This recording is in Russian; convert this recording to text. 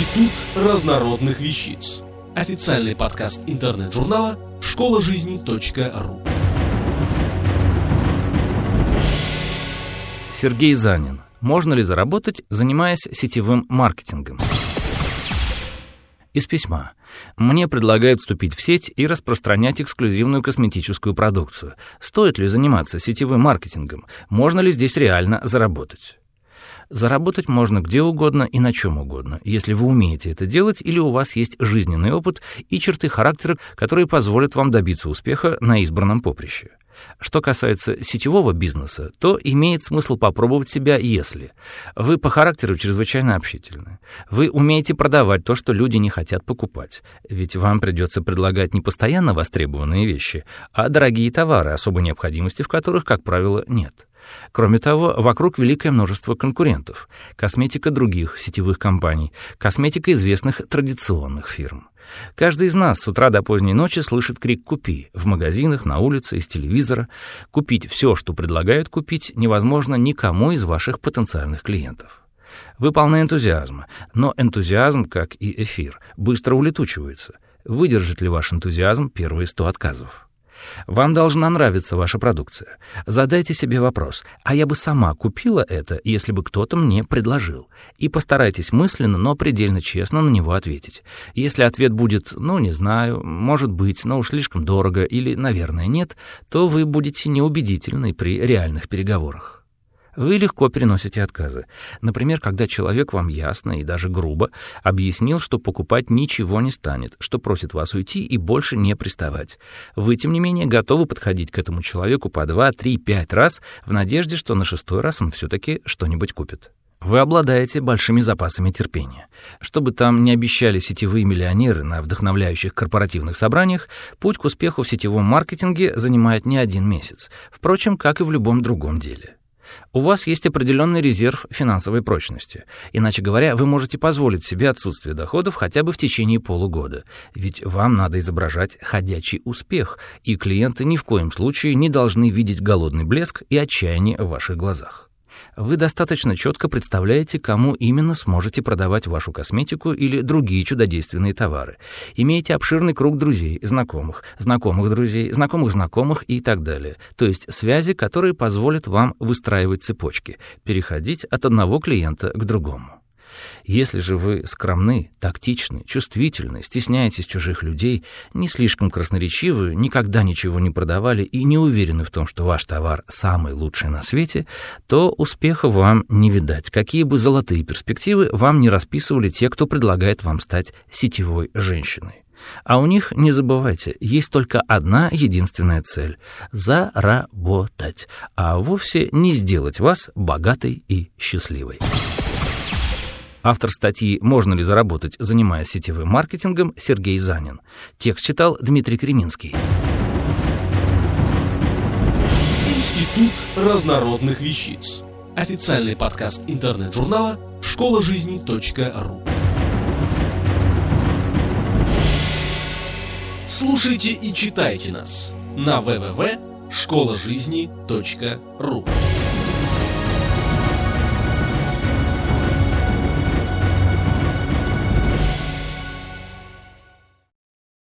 Институт разнородных вещиц. Официальный подкаст интернет-журнала школа жизни.ру. Сергей Занин. Можно ли заработать, занимаясь сетевым маркетингом? Из письма. Мне предлагают вступить в сеть и распространять эксклюзивную косметическую продукцию. Стоит ли заниматься сетевым маркетингом? Можно ли здесь реально заработать? Заработать можно где угодно и на чем угодно, если вы умеете это делать или у вас есть жизненный опыт и черты характера, которые позволят вам добиться успеха на избранном поприще. Что касается сетевого бизнеса, то имеет смысл попробовать себя, если вы по характеру чрезвычайно общительны, вы умеете продавать то, что люди не хотят покупать, ведь вам придется предлагать не постоянно востребованные вещи, а дорогие товары, особой необходимости в которых, как правило, нет. Кроме того, вокруг великое множество конкурентов. Косметика других сетевых компаний, косметика известных традиционных фирм. Каждый из нас с утра до поздней ночи слышит крик «Купи» в магазинах, на улице, из телевизора. Купить все, что предлагают купить, невозможно никому из ваших потенциальных клиентов. Вы полны энтузиазма, но энтузиазм, как и эфир, быстро улетучивается. Выдержит ли ваш энтузиазм первые сто отказов? Вам должна нравиться ваша продукция. Задайте себе вопрос, а я бы сама купила это, если бы кто-то мне предложил? И постарайтесь мысленно, но предельно честно на него ответить. Если ответ будет «ну, не знаю», «может быть», «но уж слишком дорого» или «наверное, нет», то вы будете неубедительны при реальных переговорах. Вы легко переносите отказы. Например, когда человек вам ясно и даже грубо объяснил, что покупать ничего не станет, что просит вас уйти и больше не приставать. Вы, тем не менее, готовы подходить к этому человеку по два, три, пять раз в надежде, что на шестой раз он все-таки что-нибудь купит. Вы обладаете большими запасами терпения. Что бы там ни обещали сетевые миллионеры на вдохновляющих корпоративных собраниях, путь к успеху в сетевом маркетинге занимает не один месяц, впрочем, как и в любом другом деле. У вас есть определенный резерв финансовой прочности. Иначе говоря, вы можете позволить себе отсутствие доходов хотя бы в течение полугода. Ведь вам надо изображать ходячий успех, и клиенты ни в коем случае не должны видеть голодный блеск и отчаяние в ваших глазах вы достаточно четко представляете, кому именно сможете продавать вашу косметику или другие чудодейственные товары. Имеете обширный круг друзей, знакомых, знакомых друзей, знакомых знакомых и так далее. То есть связи, которые позволят вам выстраивать цепочки, переходить от одного клиента к другому. Если же вы скромны, тактичны, чувствительны, стесняетесь чужих людей, не слишком красноречивы, никогда ничего не продавали и не уверены в том, что ваш товар самый лучший на свете, то успеха вам не видать, какие бы золотые перспективы вам не расписывали те, кто предлагает вам стать сетевой женщиной. А у них, не забывайте, есть только одна единственная цель — заработать, а вовсе не сделать вас богатой и счастливой. Автор статьи «Можно ли заработать, занимаясь сетевым маркетингом» Сергей Занин. Текст читал Дмитрий Креминский. Институт разнородных вещиц. Официальный подкаст интернет-журнала школа жизни.ру. Слушайте и читайте нас на www.школажизни.ру.